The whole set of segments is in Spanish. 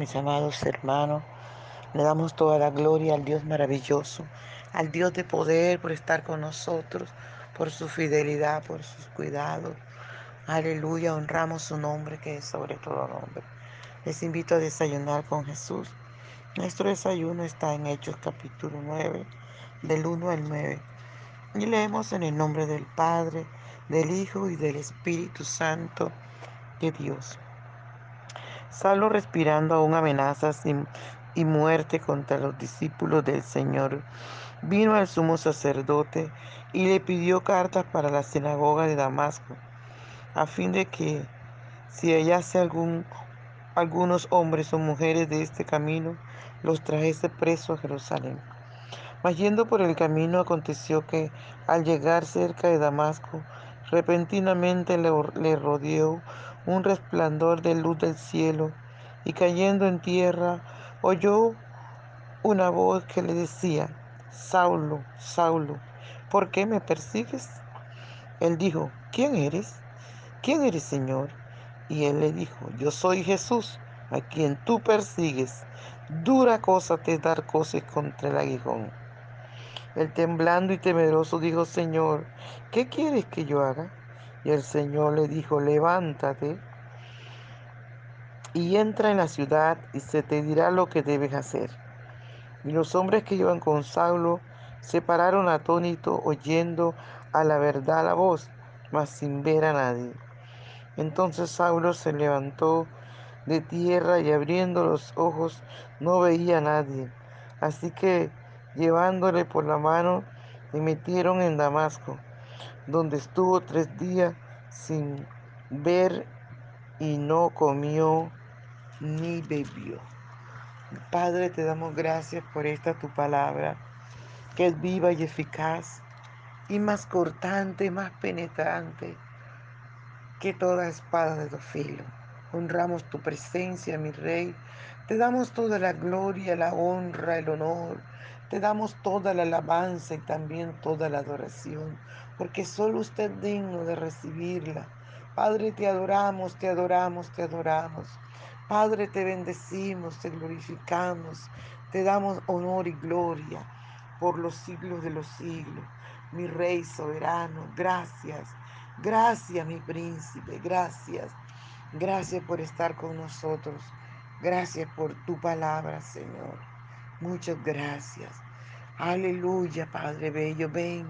mis amados hermanos. Le damos toda la gloria al Dios maravilloso, al Dios de poder por estar con nosotros, por su fidelidad, por sus cuidados. Aleluya, honramos su nombre que es sobre todo nombre. Les invito a desayunar con Jesús. Nuestro desayuno está en Hechos capítulo 9, del 1 al 9. Y leemos en el nombre del Padre, del Hijo y del Espíritu Santo de Dios. Saulo respirando aún amenazas y, muerte contra los discípulos del Señor, vino al sumo sacerdote y le pidió cartas para la sinagoga de Damasco, a fin de que si hallase algún, algunos hombres o mujeres de este camino, los trajese preso a Jerusalén. Mas yendo por el camino aconteció que al llegar cerca de Damasco, repentinamente le, le rodeó un resplandor de luz del cielo, y cayendo en tierra, oyó una voz que le decía, Saulo, Saulo, ¿por qué me persigues? Él dijo, ¿quién eres? ¿Quién eres, Señor? Y él le dijo, yo soy Jesús, a quien tú persigues. Dura cosa te dar cosas contra el aguijón. El temblando y temeroso dijo, Señor, ¿qué quieres que yo haga? Y el Señor le dijo, levántate y entra en la ciudad y se te dirá lo que debes hacer. Y los hombres que iban con Saulo se pararon atónitos oyendo a la verdad la voz, mas sin ver a nadie. Entonces Saulo se levantó de tierra y abriendo los ojos no veía a nadie. Así que llevándole por la mano le metieron en Damasco donde estuvo tres días sin ver y no comió ni bebió. Padre, te damos gracias por esta tu palabra, que es viva y eficaz, y más cortante, más penetrante que toda espada de dos filos. Honramos tu presencia, mi Rey. Te damos toda la gloria, la honra, el honor. Te damos toda la alabanza y también toda la adoración, porque solo usted es digno de recibirla. Padre, te adoramos, te adoramos, te adoramos. Padre, te bendecimos, te glorificamos, te damos honor y gloria por los siglos de los siglos. Mi Rey soberano, gracias, gracias mi príncipe, gracias. Gracias por estar con nosotros. Gracias por tu palabra, Señor. Muchas gracias. Aleluya, Padre Bello. Ven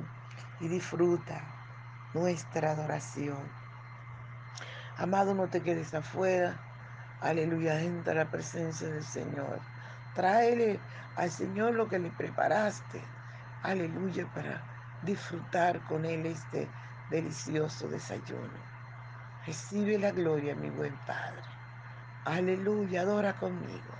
y disfruta nuestra adoración. Amado, no te quedes afuera. Aleluya, entra a la presencia del Señor. Tráele al Señor lo que le preparaste. Aleluya, para disfrutar con Él este delicioso desayuno. Recibe la gloria, mi buen Padre. Aleluya, adora conmigo.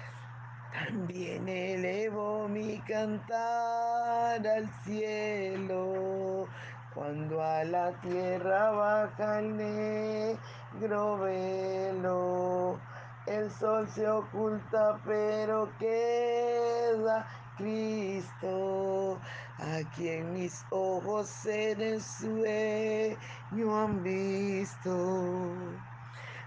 También elevo mi cantar al cielo, cuando a la tierra baja el negro velo. El sol se oculta, pero queda Cristo, a quien mis ojos en el sueño han visto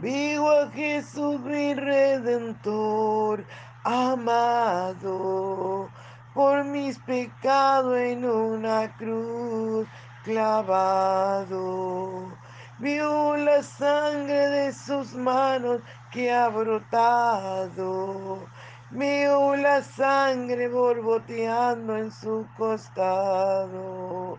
Vivo a Jesús mi redentor, amado, por mis pecados en una cruz clavado. Vio la sangre de sus manos que ha brotado. Vio la sangre borboteando en su costado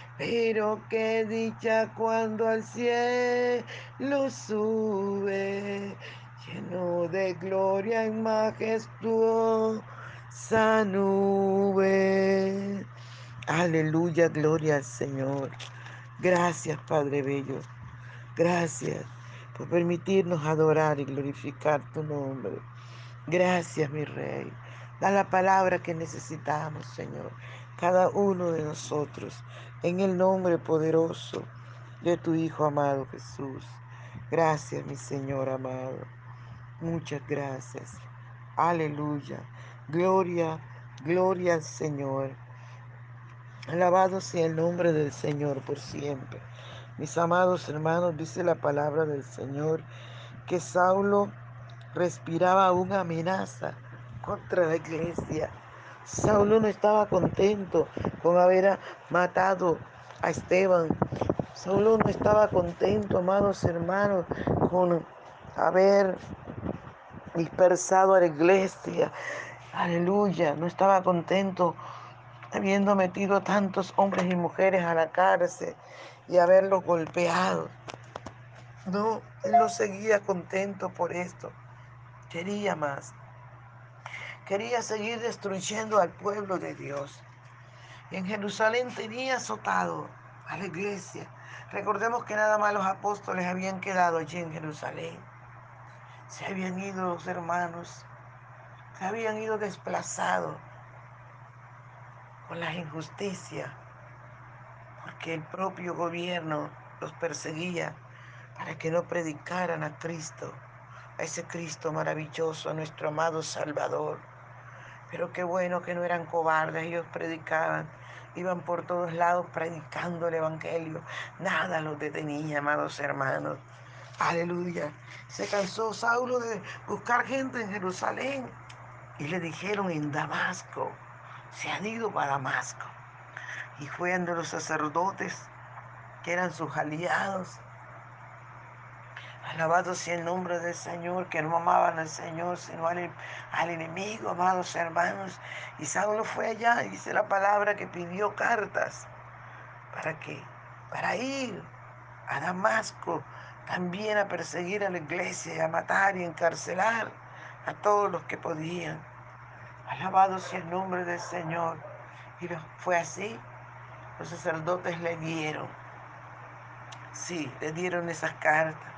Pero qué dicha cuando al cielo sube, lleno de gloria y majestuosa nube. Aleluya, gloria al Señor. Gracias, Padre Bello. Gracias por permitirnos adorar y glorificar tu nombre. Gracias, mi Rey. Da la palabra que necesitamos, Señor. Cada uno de nosotros. En el nombre poderoso de tu Hijo amado Jesús. Gracias, mi Señor amado. Muchas gracias. Aleluya. Gloria, gloria al Señor. Alabado sea el nombre del Señor por siempre. Mis amados hermanos, dice la palabra del Señor que Saulo respiraba una amenaza contra la iglesia. Saulo no estaba contento con haber matado a Esteban. Saulo no estaba contento, amados hermanos, con haber dispersado a la iglesia. Aleluya, no estaba contento habiendo metido a tantos hombres y mujeres a la cárcel y haberlos golpeado. No, él no seguía contento por esto. Quería más. Quería seguir destruyendo al pueblo de Dios. En Jerusalén tenía azotado a la iglesia. Recordemos que nada más los apóstoles habían quedado allí en Jerusalén. Se habían ido los hermanos. Se habían ido desplazados con las injusticias. Porque el propio gobierno los perseguía para que no predicaran a Cristo, a ese Cristo maravilloso, a nuestro amado Salvador. Pero qué bueno que no eran cobardes, ellos predicaban, iban por todos lados predicando el Evangelio. Nada los detenía, amados hermanos. Aleluya. Se cansó Saulo de buscar gente en Jerusalén y le dijeron en Damasco, se han ido para Damasco. Y fue ante los sacerdotes que eran sus aliados Alabado sea el nombre del Señor, que no amaban al Señor, sino al, al, enemigo, amados hermanos. Y Saulo fue allá, dice la palabra, que pidió cartas. ¿Para qué? Para ir a Damasco, también a perseguir a la iglesia, a matar y encarcelar a todos los que podían. Alabado sea el nombre del Señor. Y fue así. Los sacerdotes le dieron. Sí, le dieron esas cartas.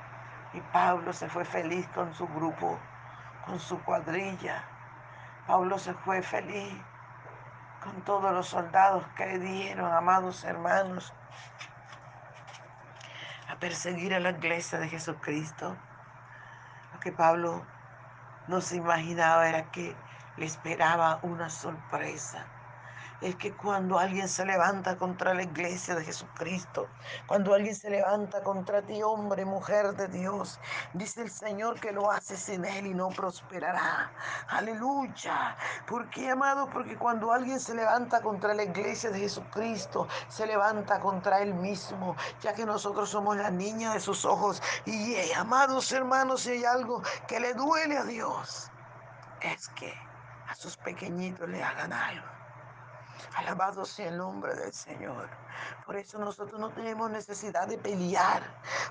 Y Pablo se fue feliz con su grupo, con su cuadrilla. Pablo se fue feliz con todos los soldados que dieron, amados hermanos, a perseguir a la iglesia de Jesucristo. Lo que Pablo no se imaginaba era que le esperaba una sorpresa. Es que cuando alguien se levanta contra la iglesia de Jesucristo, cuando alguien se levanta contra ti, hombre, mujer de Dios, dice el Señor que lo hace sin él y no prosperará. Aleluya. ¿Por qué, amado? Porque cuando alguien se levanta contra la iglesia de Jesucristo, se levanta contra él mismo, ya que nosotros somos la niña de sus ojos. Y, eh, amados hermanos, si hay algo que le duele a Dios, es que a sus pequeñitos le hagan algo. Alabado sea el nombre del Señor. Por eso nosotros no tenemos necesidad de pelear.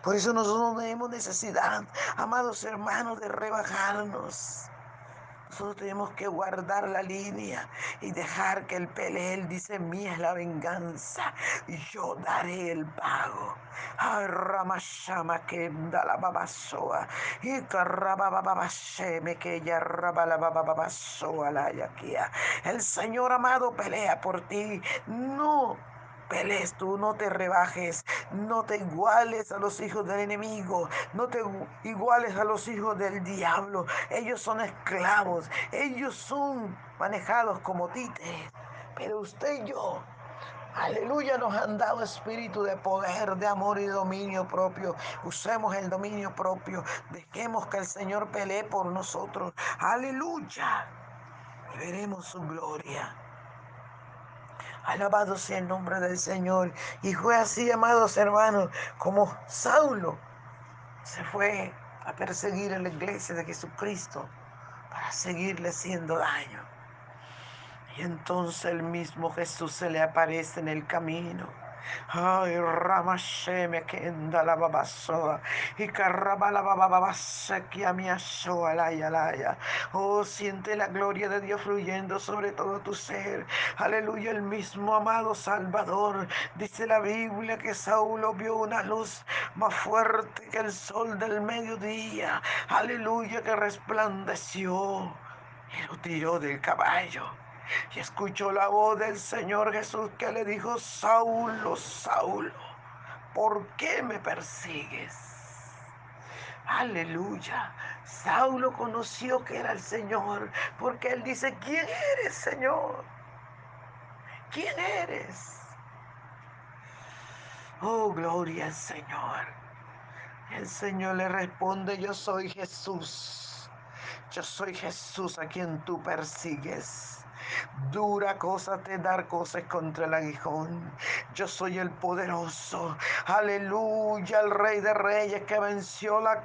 Por eso nosotros no tenemos necesidad, amados hermanos, de rebajarnos. Nosotros tenemos que guardar la línea y dejar que el pelel dice, mía es la venganza y yo daré el pago. Ramashama que da la babasoa y me que ya la babasoa la yaquia. El Señor amado pelea por ti. No pelees tú, no te rebajes, no te iguales a los hijos del enemigo, no te iguales a los hijos del diablo. Ellos son esclavos, ellos son manejados como títeres, pero usted y yo Aleluya, nos han dado espíritu de poder, de amor y dominio propio. Usemos el dominio propio. Dejemos que el Señor pelee por nosotros. Aleluya. Y veremos su gloria. Alabado sea el nombre del Señor. Y fue así, amados hermanos, como Saulo se fue a perseguir a la iglesia de Jesucristo para seguirle haciendo daño. Y entonces el mismo Jesús se le aparece en el camino Ay, Ramasheme que la babasoa. Y carraba la bababase que a mi asoa la yalaya. Oh, siente la gloria de Dios fluyendo sobre todo tu ser. Aleluya, el mismo amado Salvador. Dice la Biblia que Saulo vio una luz más fuerte que el sol del mediodía. Aleluya, que resplandeció. Y lo tiró del caballo y escuchó la voz del Señor Jesús que le dijo, Saulo, Saulo, ¿por qué me persigues? Aleluya. Saulo conoció que era el Señor, porque él dice, ¿quién eres, Señor? ¿Quién eres? Oh, gloria al Señor. El Señor le responde, yo soy Jesús. Yo soy Jesús a quien tú persigues. Dura cosa te dar cosas contra el aguijón. Yo soy el poderoso. Aleluya, el rey de reyes que venció la,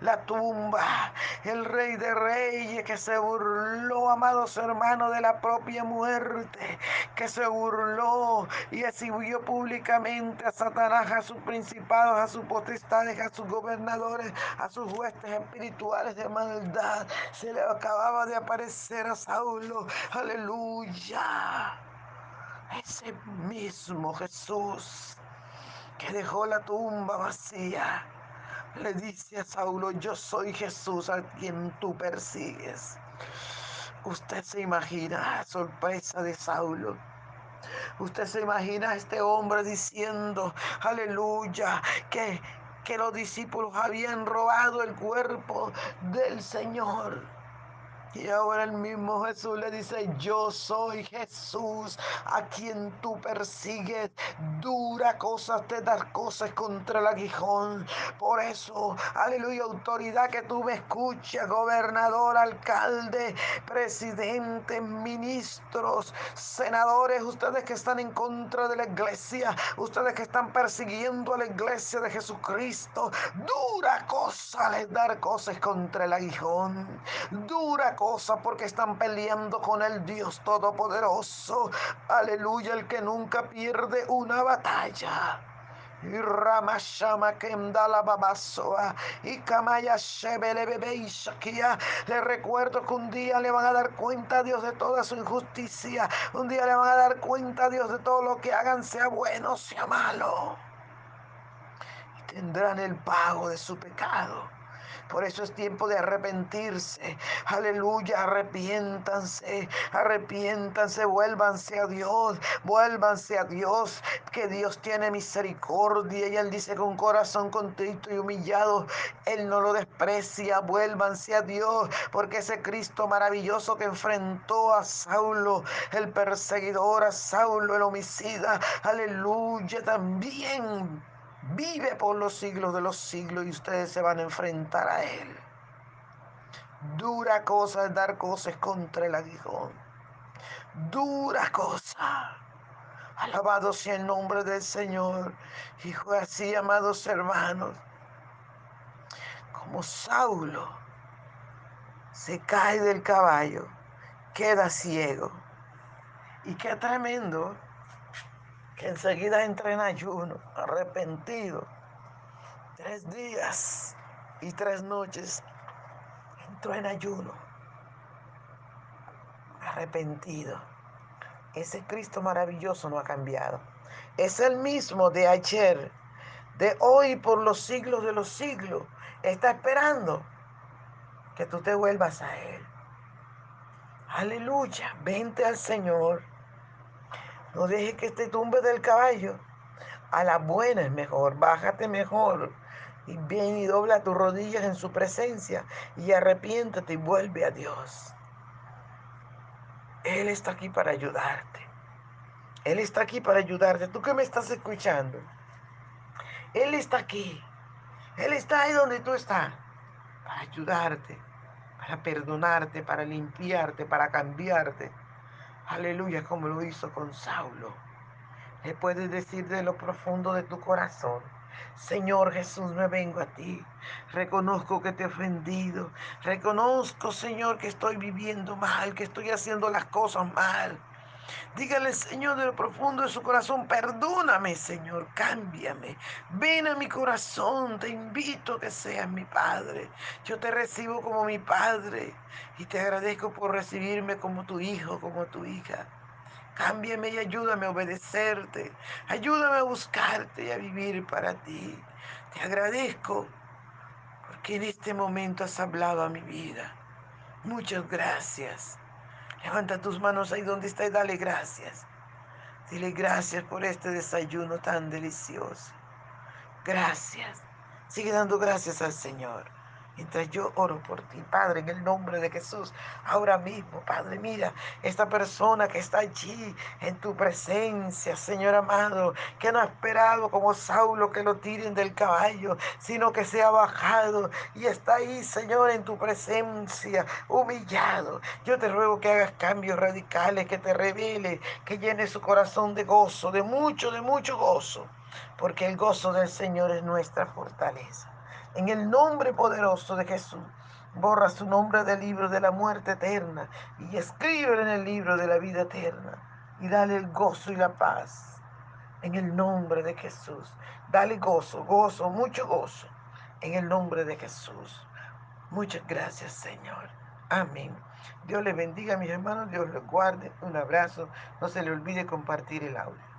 la tumba. El rey de reyes que se burló, amados hermanos, de la propia muerte. Que se burló y exhibió públicamente a Satanás, a sus principados, a sus potestades, a sus gobernadores, a sus huestes espirituales de maldad. Se le acababa de aparecer a Saulo. Aleluya Aleluya. Ese mismo Jesús que dejó la tumba vacía, le dice a Saulo, yo soy Jesús a quien tú persigues. Usted se imagina sorpresa de Saulo. Usted se imagina a este hombre diciendo, aleluya, que, que los discípulos habían robado el cuerpo del Señor. Y ahora el mismo Jesús le dice, yo soy Jesús a quien tú persigues. Dura cosas te das cosas contra el aguijón. Por eso, aleluya, autoridad que tú me escuches, gobernador, alcalde, presidente, ministros, senadores, ustedes que están en contra de la iglesia, ustedes que están persiguiendo a la iglesia de Jesucristo. Dura cosa les dar cosas contra el aguijón. Dura cosa porque están peleando con el Dios Todopoderoso. Aleluya, el que nunca pierde una batalla. Y Ramashama la Babasoa y Kamaya Shebele Bebe y Shakia. Le recuerdo que un día le van a dar cuenta a Dios de toda su injusticia. Un día le van a dar cuenta a Dios de todo lo que hagan, sea bueno, sea malo. Y tendrán el pago de su pecado Por eso es tiempo de arrepentirse. Aleluya, arrepiéntanse, arrepiéntanse, vuélvanse a Dios, vuélvanse a Dios, que Dios tiene misericordia. Y Él dice con corazón contrito y humillado, Él no lo desprecia, vuélvanse a Dios, porque ese Cristo maravilloso que enfrentó a Saulo, el perseguidor, a Saulo, el homicida, aleluya, también vive por los siglos de los siglos y ustedes se van a enfrentar a Él. Dura cosa es dar cosas contra el aguijón. Dura cosa. Alabado sea el nombre del Señor. Fue así, amados hermanos, como Saulo se cae del caballo, queda ciego. Y qué tremendo que enseguida entra en ayuno, arrepentido. Tres días y tres noches entró en ayuno, arrepentido. Ese Cristo maravilloso no ha cambiado. Es el mismo de ayer, de hoy por los siglos de los siglos. Está esperando que tú te vuelvas a Él. Aleluya, vente al Señor. No dejes que te tumbe del caballo. A la buena es mejor, bájate mejor. Y ven y dobla tus rodillas en su presencia y arrepiéntate y vuelve a Dios. Él está aquí para ayudarte. Él está aquí para ayudarte. Tú que me estás escuchando. Él está aquí. Él está ahí donde tú estás. Para ayudarte. Para perdonarte. Para limpiarte. Para cambiarte. Aleluya, como lo hizo con Saulo. Le puedes decir de lo profundo de tu corazón. Señor Jesús, me vengo a ti. Reconozco que te he ofendido. Reconozco, Señor, que estoy viviendo mal, que estoy haciendo las cosas mal. Dígale, Señor, de lo profundo de su corazón, perdóname, Señor, cámbiame. Ven a mi corazón, te invito a que seas mi Padre. Yo te recibo como mi Padre y te agradezco por recibirme como tu hijo, como tu hija. Cámbiame y ayúdame a obedecerte. Ayúdame a buscarte y a vivir para ti. Te agradezco porque en este momento has hablado a mi vida. Muchas gracias. Levanta tus manos ahí donde está y dale gracias. Dile gracias por este desayuno tan delicioso. Gracias. Sigue dando gracias al Señor. Mientras yo oro por ti, Padre, en el nombre de Jesús, ahora mismo, Padre, mira, esta persona que está allí en tu presencia, Señor amado, que no ha esperado como Saulo que lo tiren del caballo, sino que se ha bajado y está ahí, Señor, en tu presencia, humillado. Yo te ruego que hagas cambios radicales, que te revele, que llene su corazón de gozo, de mucho, de mucho gozo, porque el gozo del Señor es nuestra fortaleza. En el nombre poderoso de Jesús, borra su nombre del libro de la muerte eterna y escribe en el libro de la vida eterna. Y dale el gozo y la paz. En el nombre de Jesús. Dale gozo, gozo, mucho gozo. En el nombre de Jesús. Muchas gracias, Señor. Amén. Dios le bendiga, mis hermanos. Dios les guarde. Un abrazo. No se le olvide compartir el audio.